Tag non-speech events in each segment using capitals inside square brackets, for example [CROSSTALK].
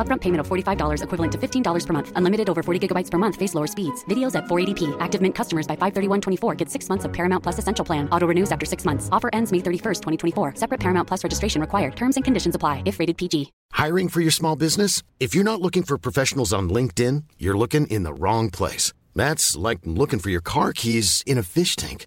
Upfront payment of $45 equivalent to $15 per month. Unlimited over 40 gigabytes per month. Face lower speeds. Videos at 480p. Active Mint customers by 531.24 get six months of Paramount Plus Essential Plan. Auto renews after six months. Offer ends May 31st, 2024. Separate Paramount Plus registration required. Terms and conditions apply if rated PG. Hiring for your small business? If you're not looking for professionals on LinkedIn, you're looking in the wrong place. That's like looking for your car keys in a fish tank.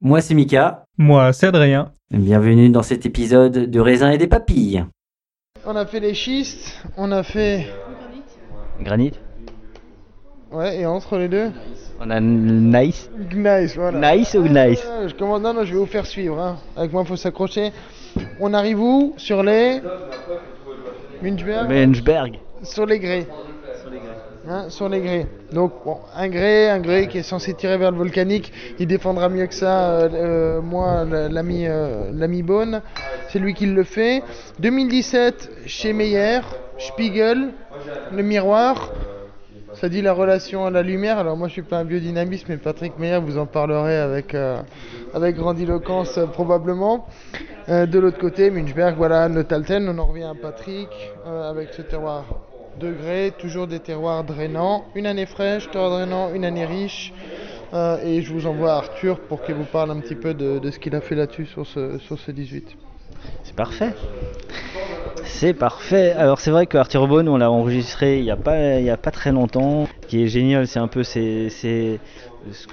Moi c'est Mika, Moi, c'est Adrien. bienvenue dans cet épisode de raisin et des papilles. On a fait les schistes, on a fait. Granit. Ouais, et entre les deux On a Nice. Nice, voilà. Nice ou nice? Ah, je commence... Non, non, je vais vous faire suivre. Hein. Avec moi, il faut s'accrocher. On arrive où? Sur les. Munchberg? Menschberg. Sur les grès. Hein, sur les grès. Donc, un grès, un grès qui est censé tirer vers le volcanique, il défendra mieux que ça, euh, euh, moi, l'ami euh, Beaune. C'est lui qui le fait. 2017, chez Meyer, Spiegel, le miroir. Ça dit la relation à la lumière. Alors, moi, je suis pas un biodynamiste, mais Patrick Meyer vous en parlerait avec, euh, avec grandiloquence, euh, probablement. De l'autre côté, Munchberg, voilà, Neutalten, on en revient à Patrick, avec ce terroir degrés, toujours des terroirs drainants, une année fraîche, terroir drainant, une année riche. Euh, et je vous envoie Arthur pour qu'il vous parle un petit peu de, ce qu'il a fait là-dessus sur ce, sur ce 18. C'est parfait. C'est parfait. Alors c'est vrai que Arthur Bone, on l'a enregistré il n'y a, pas- a pas très longtemps. Ce qui est génial, c'est un peu ce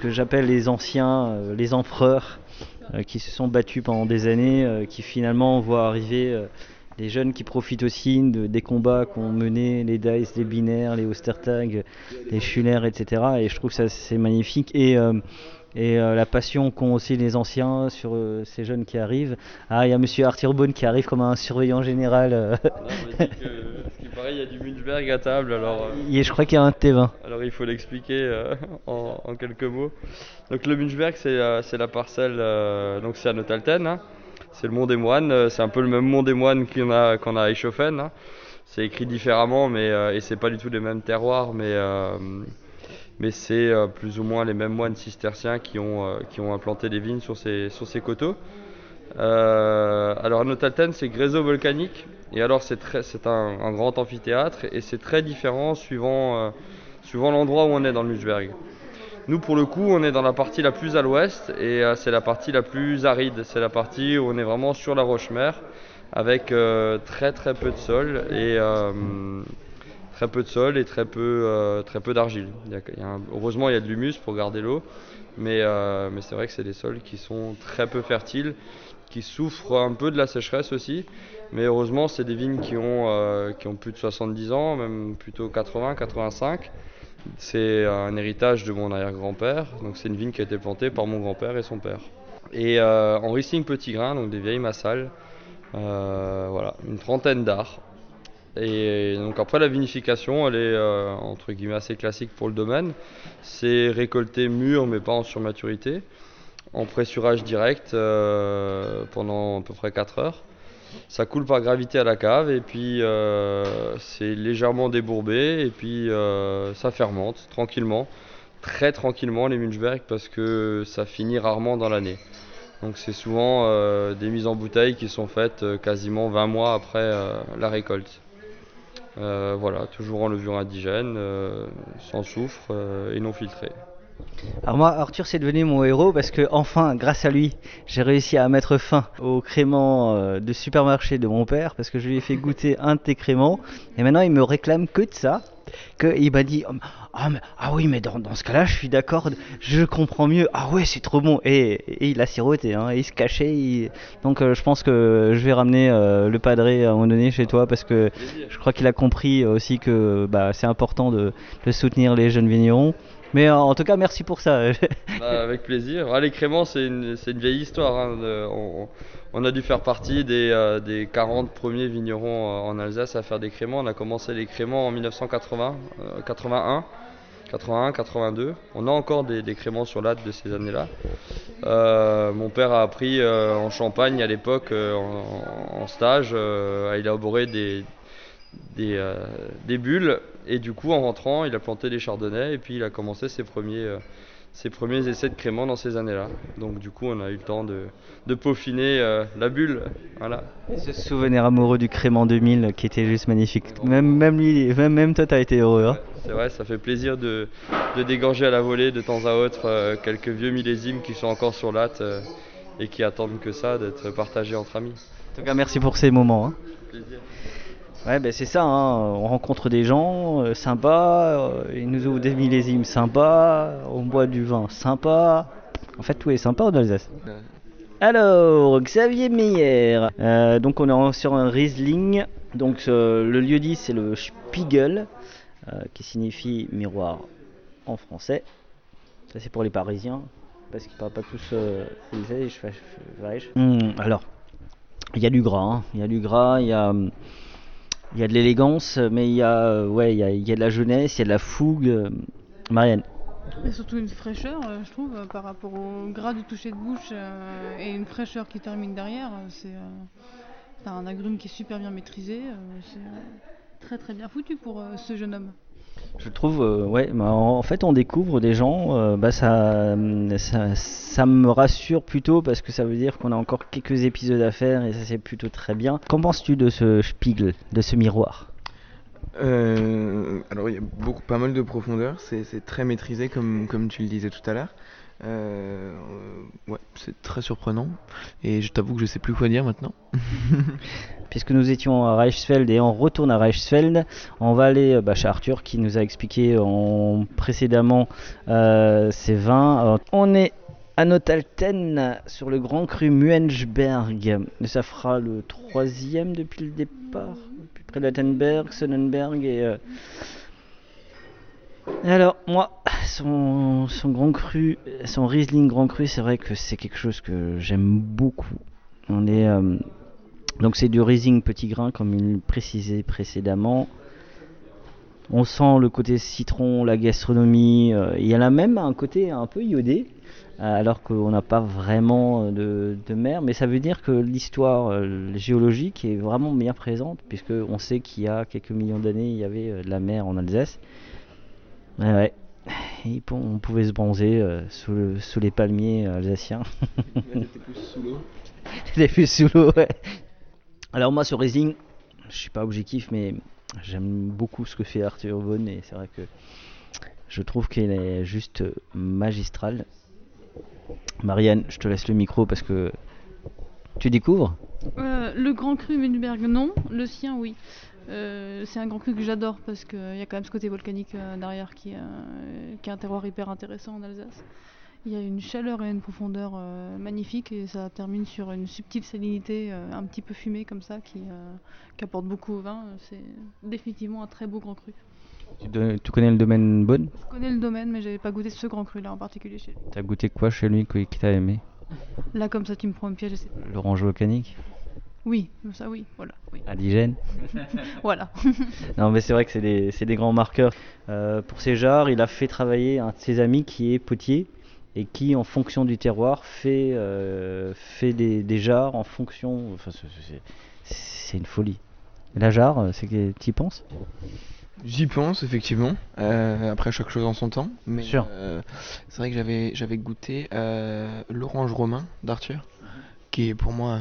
que j'appelle les anciens, euh, les empereurs, euh, qui se sont battus pendant des années, qui finalement voient arriver les jeunes qui profitent aussi de- des combats qu'ont menés les Dice, les Binaires, les Ostertag, les Schuller, etc. Et je trouve ça c'est magnifique. Et euh, et euh, la passion qu'ont aussi les anciens sur euh, ces jeunes qui arrivent. Ah, il y a monsieur Arthur Bone qui arrive comme un surveillant général. euh. ce qui paraît, il y a du Munchberg à table, alors, Et je crois qu'il y a un T20. alors il faut l'expliquer en, en quelques mots. Donc le Munchberg, c'est la parcelle, donc c'est à Neutalten, hein. C'est le Mont des Moines, euh, c'est un peu le même Mont des Moines qu'on a, qu'on a à Eichhofen. hein. C'est écrit différemment, mais euh, et c'est pas du tout les mêmes terroirs, mais euh, mais c'est euh, plus ou moins les mêmes moines cisterciens qui ont, qui ont implanté des vignes sur ces, sur ces coteaux. Alors à Neutalten, c'est gréseau volcanique, et alors c'est très- c'est un, grand amphithéâtre, et c'est très différent suivant, suivant l'endroit où on est dans le Munchberg. Nous, pour le coup, on est dans la partie la plus à l'ouest, et euh, c'est la partie la plus aride, c'est la partie où on est vraiment sur la roche-mère, avec euh, très très peu de sol, et euh, très peu de sol et très peu, euh, peu d'argile. Heureusement, il y a de l'humus pour garder l'eau, mais, euh, mais c'est vrai que c'est des sols qui sont très peu fertiles, qui souffrent un peu de la sécheresse aussi. Mais heureusement, c'est des vignes qui ont, euh, qui ont plus de 70 ans, même plutôt 80, 85. C'est un héritage de mon arrière-grand-père, donc c'est une vigne qui a été plantée par mon grand-père et son père. Et euh, en Riesling petit grain, donc des vieilles massales, euh, voilà, une trentaine d'arts. Et donc après la vinification, elle est euh, entre guillemets assez classique pour le domaine. C'est récolté mûr mais pas en surmaturité, en pressurage direct euh, pendant à peu près 4 heures. Ça coule par gravité à la cave et puis euh, c'est légèrement débourbé et puis ça fermente tranquillement, très tranquillement les Munchberg parce que ça finit rarement dans l'année. Donc c'est souvent des mises en bouteille qui sont faites quasiment 20 mois après la récolte. Euh, voilà, toujours en levure indigène, euh, sans soufre euh, et non filtré. Alors moi, Arthur, c'est devenu mon héros parce que enfin, grâce à lui, j'ai réussi à mettre fin au crément de supermarché de mon père parce que je lui ai fait goûter un de tes créments et maintenant il me réclame que de ça. Que il m'a dit ah, ah, oui mais dans, ce cas-là je suis d'accord, je comprends mieux. Ah ouais c'est trop bon et, il a siroté, hein, il se cachait. Donc je pense que je vais ramener le padré à un moment donné chez toi parce que je crois qu'il a compris aussi que bah, c'est important de, de soutenir les jeunes vignerons. Mais en tout cas, merci pour ça. [LAUGHS] Bah, avec plaisir. Ah, les créments, c'est une, vieille histoire. Hein, on, a dû faire partie des, des 40 premiers vignerons en Alsace à faire des créments. On a commencé les créments en 1980, 81. 81, 82. On a encore des, des créments sur l'âtre de ces années-là. Euh, mon père a appris euh, en Champagne à l'époque, euh, en, en, stage, à élaborer des, des, des, bulles. Et du coup, en rentrant, il a planté des chardonnays et puis il a commencé ses premiers, ses premiers essais de crément dans ces années-là. Donc du coup, on a eu le temps de, de peaufiner la bulle. Voilà. ce souvenir amoureux du crément 2000 qui était juste magnifique. Même, même, lui, même, même toi, t'as été heureux. Hein c'est vrai, ça fait plaisir de, de, dégorger à la volée de temps à autre quelques vieux millésimes qui sont encore sur latte et qui attendent que ça, d'être partagés entre amis. En tout cas, merci pour ces moments. Hein. Ouais, ben c'est ça, hein. on rencontre des gens euh, sympas, euh, ils nous ouvrent des millésimes sympas, on boit du vin sympa. En fait, tout est sympa en Alsace. Alors, Xavier Meyer, euh, donc on est sur un Riesling, donc le lieu dit c'est le Spiegel, qui signifie miroir en français. Ça c'est pour les Parisiens, parce qu'ils parlent pas tous mmh, alors, il y a du gras, hein. il y a du gras, il y a... Il y a de l'élégance, mais il y, a, euh, ouais, il, y a, de la jeunesse, il y a de la fougue. Euh, Marianne et surtout une fraîcheur, euh, je trouve, par rapport au gras du toucher de bouche et une fraîcheur qui termine derrière. C'est un agrume qui est super bien maîtrisé. c'est très très bien foutu pour ce jeune homme. Je trouve, euh, ouais, bah, en fait, on découvre des gens, euh, bah, ça, ça, me rassure plutôt parce que ça veut dire qu'on a encore quelques épisodes à faire et ça c'est plutôt très bien. Qu'en penses-tu de ce spiegel, de ce miroir? Euh, Alors, il y a beaucoup, pas mal de profondeur, c'est très maîtrisé comme, comme tu le disais tout à l'heure. Euh, ouais, c'est très surprenant. Et je t'avoue que je sais plus quoi dire maintenant. [LAUGHS] Puisque nous étions à Reichsfeld et on retourne à Reichsfeld, on va aller euh, bah, chez Arthur qui nous a expliqué en, précédemment euh, ses vins. on est à Notalten sur le Grand Cru Muenchberg. ça fera le troisième depuis le départ. Près de Lattenberg, Sonnenberg et. Alors, moi, son, grand cru, son Riesling grand cru, c'est vrai que c'est quelque chose que j'aime beaucoup. Euh, donc c'est du Riesling petit grain, comme il précisait précédemment. On sent le côté citron, la gastronomie. Euh, il y a même un côté un peu iodé, euh, alors qu'on n'a pas vraiment de, mer. Mais ça veut dire que l'histoire géologique est vraiment bien présente, puisque on sait qu'il y a quelques millions d'années, il y avait de la mer en Alsace. Ouais, ouais. on pouvait se bronzer euh, sous, sous, les palmiers euh, alsaciens. T'étais plus sous l'eau [LAUGHS] T'étais plus sous l'eau, ouais. Alors moi, ce Racing, je suis pas objectif, mais j'aime beaucoup ce que fait Arthur Vaughan et c'est vrai que je trouve qu'il est juste magistral. Marianne, je te laisse le micro parce que tu découvres? Euh, Le Grand Cru Menberg, non. Le sien, oui. Euh, c'est un grand cru que j'adore parce qu'il y a quand même ce côté volcanique euh, derrière qui, qui, est un terroir hyper intéressant en Alsace. Il y a une chaleur et une profondeur euh, magnifiques et ça termine sur une subtile salinité un petit peu fumée comme ça qui, qui, apporte beaucoup au vin. C'est définitivement un très beau grand cru. Tu, connais le domaine Bonne Je connais le domaine mais j'avais pas goûté ce grand cru là en particulier chez lui. T'as goûté quoi chez lui qui t'a aimé? Là comme ça tu me prends un piège. L'orange volcanique? Oui, ça oui, voilà. Oui. Indigène. [LAUGHS] voilà. [LAUGHS] non, mais c'est vrai que c'est des, c'est des grands marqueurs. Euh, pour ces jarres, il a fait travailler un de ses amis qui est potier et qui, en fonction du terroir, fait, euh, fait des, des jarres en fonction. Enfin, c'est- une folie. La jarre, c'est que tu y penses? J'y pense effectivement. Euh, après chaque chose en son temps. Mais Sûr. euh, c'est vrai que j'avais j'avais goûté euh, l'orange romain d'Arthur, qui est pour moi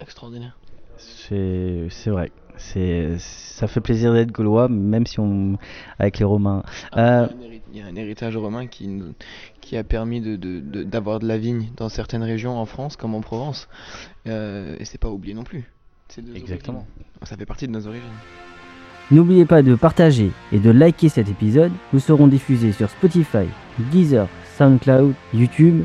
extraordinaire. C'est vrai. C'est ça fait plaisir d'être gaulois, même si on avec les Romains. Euh, Il y a un héritage romain qui, nous- qui a permis de- de- de- d'avoir de, la vigne dans certaines régions en France comme en Provence. Euh, et c'est pas oublié non plus. Exactement. origines. Ça fait partie de nos origines. N'oubliez pas de partager et de liker cet épisode. Nous serons diffusés sur Spotify, Deezer, SoundCloud, YouTube.